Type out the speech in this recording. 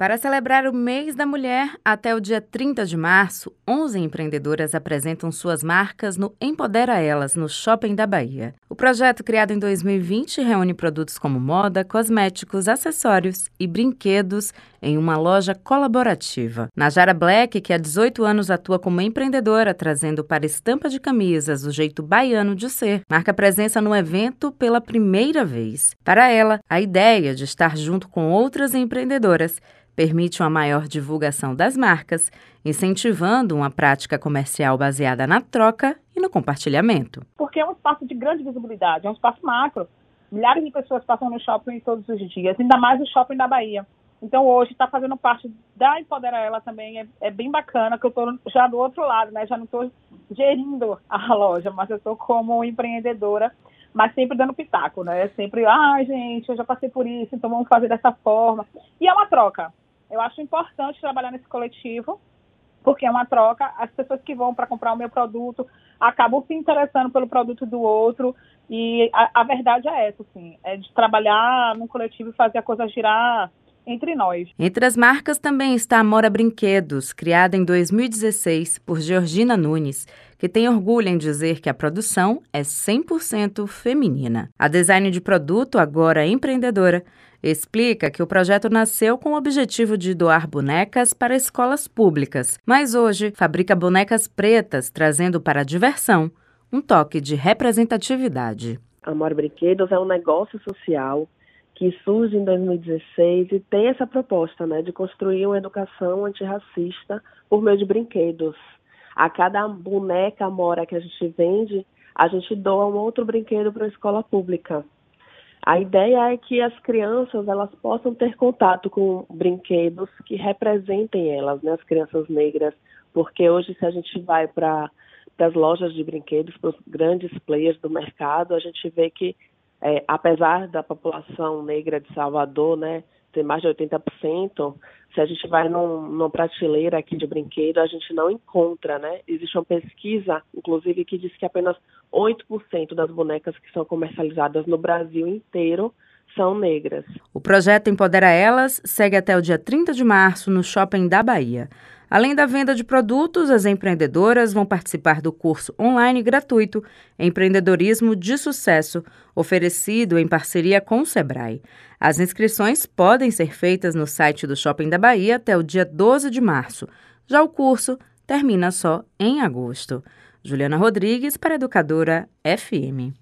Para celebrar o mês da mulher, até o dia 30 de março, 11 empreendedoras apresentam suas marcas no Empodera Elas, no Shopping da Bahia. O projeto, criado em 2020, reúne produtos como moda, cosméticos, acessórios e brinquedos em uma loja colaborativa. Najara Black, que há 18 anos atua como empreendedora, trazendo para estampa de camisas o jeito baiano de ser, marca presença no evento pela primeira vez. Para ela, a ideia de estar junto com outras empreendedoras permite uma maior divulgação das marcas, incentivando uma prática comercial baseada na troca e no compartilhamento. Porque é um espaço de grande visibilidade, é um espaço macro. Milhares de pessoas passam no shopping todos os dias, ainda mais o shopping da Bahia. Então hoje está fazendo parte da Empodera Ela também, é, é bem bacana, que eu estou já do outro lado, né? Já não estou gerindo a loja, mas eu estou como empreendedora mas sempre dando pitaco, né? Sempre, ah, gente, eu já passei por isso, então vamos fazer dessa forma. E é uma troca. Eu acho importante trabalhar nesse coletivo, porque é uma troca. As pessoas que vão para comprar o meu produto acabam se interessando pelo produto do outro. E a, a verdade é essa, assim, é de trabalhar num coletivo e fazer a coisa girar entre nós. Entre as marcas também está a Mora Brinquedos, criada em 2016 por Georgina Nunes, que tem orgulho em dizer que a produção é 100% feminina. A design de produto, agora empreendedora, explica que o projeto nasceu com o objetivo de doar bonecas para escolas públicas, mas hoje fabrica bonecas pretas, trazendo para a diversão um toque de representatividade. A Mora Brinquedos é um negócio social que surge em 2016 e tem essa proposta né, de construir uma educação antirracista por meio de brinquedos. A cada boneca mora que a gente vende, a gente doa um outro brinquedo para a escola pública. A ideia é que as crianças elas possam ter contato com brinquedos que representem elas, né, as crianças negras, porque hoje se a gente vai para as lojas de brinquedos, para os grandes players do mercado, a gente vê que é, apesar da população negra de Salvador, né, ter mais de 80%, se a gente vai num, numa prateleira aqui de brinquedo, a gente não encontra, né? Existe uma pesquisa, inclusive, que diz que apenas 8% das bonecas que são comercializadas no Brasil inteiro são negras. O projeto Empodera Elas segue até o dia 30 de março no Shopping da Bahia. Além da venda de produtos, as empreendedoras vão participar do curso online gratuito Empreendedorismo de Sucesso, oferecido em parceria com o Sebrae. As inscrições podem ser feitas no site do Shopping da Bahia até o dia 12 de março. Já o curso termina só em agosto. Juliana Rodrigues para Educadora FM.